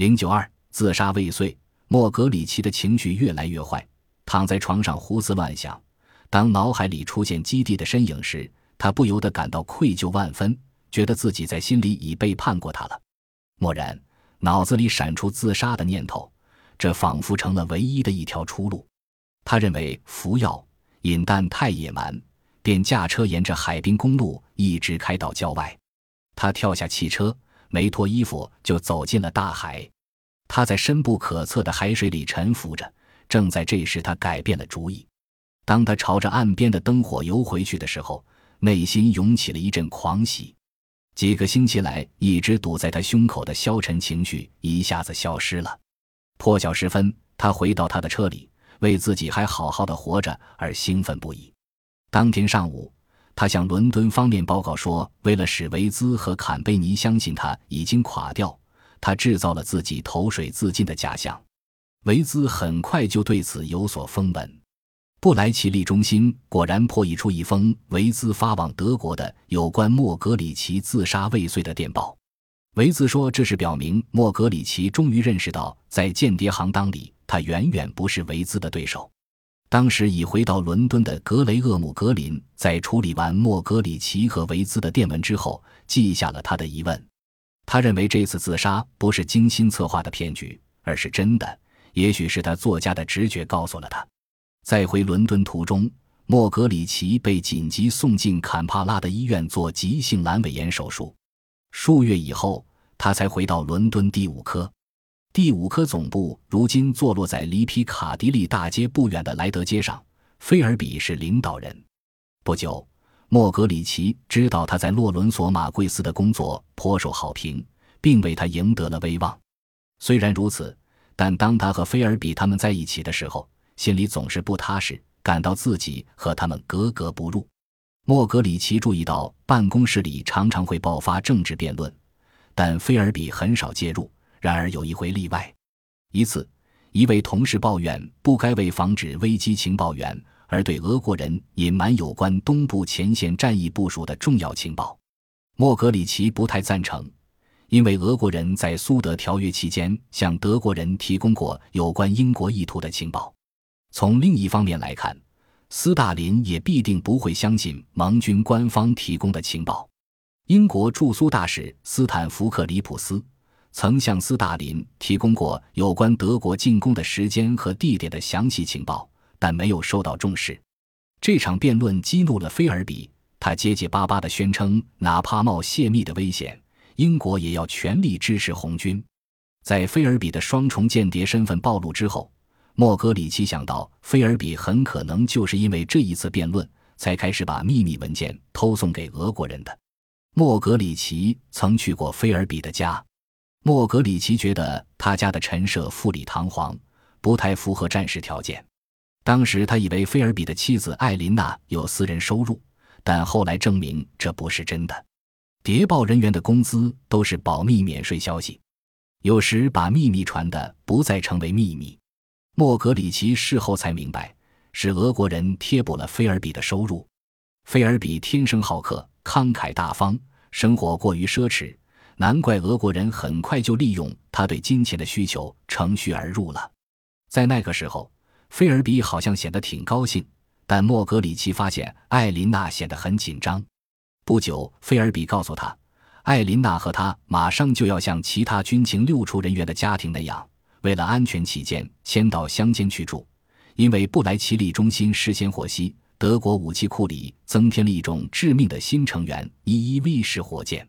零九二自杀未遂，莫格里奇的情绪越来越坏，躺在床上胡思乱想。当脑海里出现基地的身影时，他不由得感到愧疚万分，觉得自己在心里已背叛过他了。蓦然，脑子里闪出自杀的念头，这仿佛成了唯一的一条出路。他认为服药、饮弹太野蛮，便驾车沿着海滨公路一直开到郊外。他跳下汽车。没脱衣服就走进了大海，他在深不可测的海水里沉浮着。正在这时，他改变了主意。当他朝着岸边的灯火游回去的时候，内心涌起了一阵狂喜。几个星期来一直堵在他胸口的消沉情绪一下子消失了。破晓时分，他回到他的车里，为自己还好好的活着而兴奋不已。当天上午。他向伦敦方面报告说，为了使维兹和坎贝尼相信他已经垮掉，他制造了自己投水自尽的假象。维兹很快就对此有所风闻。布莱奇利中心果然破译出一封维兹发往德国的有关莫格里奇自杀未遂的电报。维兹说，这是表明莫格里奇终于认识到，在间谍行当里，他远远不是维兹的对手。当时已回到伦敦的格雷厄姆·格林，在处理完莫格里奇和维兹的电文之后，记下了他的疑问。他认为这次自杀不是精心策划的骗局，而是真的。也许是他作家的直觉告诉了他。在回伦敦途中，莫格里奇被紧急送进坎帕拉的医院做急性阑尾炎手术。数月以后，他才回到伦敦第五科。第五科总部如今坐落在离皮卡迪利大街不远的莱德街上。菲尔比是领导人。不久，莫格里奇知道他在洛伦索马贵斯的工作颇受好评，并为他赢得了威望。虽然如此，但当他和菲尔比他们在一起的时候，心里总是不踏实，感到自己和他们格格不入。莫格里奇注意到办公室里常常会爆发政治辩论，但菲尔比很少介入。然而有一回例外，一次，一位同事抱怨不该为防止危机情报员而对俄国人隐瞒有关东部前线战役部署的重要情报。莫格里奇不太赞成，因为俄国人在苏德条约期间向德国人提供过有关英国意图的情报。从另一方面来看，斯大林也必定不会相信盟军官方提供的情报。英国驻苏大使斯坦福克里普斯。曾向斯大林提供过有关德国进攻的时间和地点的详细情报，但没有受到重视。这场辩论激怒了菲尔比，他结结巴巴地宣称，哪怕冒泄密的危险，英国也要全力支持红军。在菲尔比的双重间谍身份暴露之后，莫格里奇想到，菲尔比很可能就是因为这一次辩论，才开始把秘密文件偷送给俄国人的。莫格里奇曾去过菲尔比的家。莫格里奇觉得他家的陈设富丽堂皇，不太符合战时条件。当时他以为菲尔比的妻子艾琳娜有私人收入，但后来证明这不是真的。谍报人员的工资都是保密免税消息，有时把秘密传的不再成为秘密。莫格里奇事后才明白，是俄国人贴补了菲尔比的收入。菲尔比天生好客，慷慨大方，生活过于奢侈。难怪俄国人很快就利用他对金钱的需求乘虚而入了。在那个时候，菲尔比好像显得挺高兴，但莫格里奇发现艾琳娜显得很紧张。不久，菲尔比告诉他，艾琳娜和他马上就要像其他军情六处人员的家庭那样，为了安全起见，迁到乡间去住。因为布莱奇利中心事先获悉，德国武器库里增添了一种致命的新成员——一一 V 式火箭。